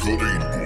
Cutting.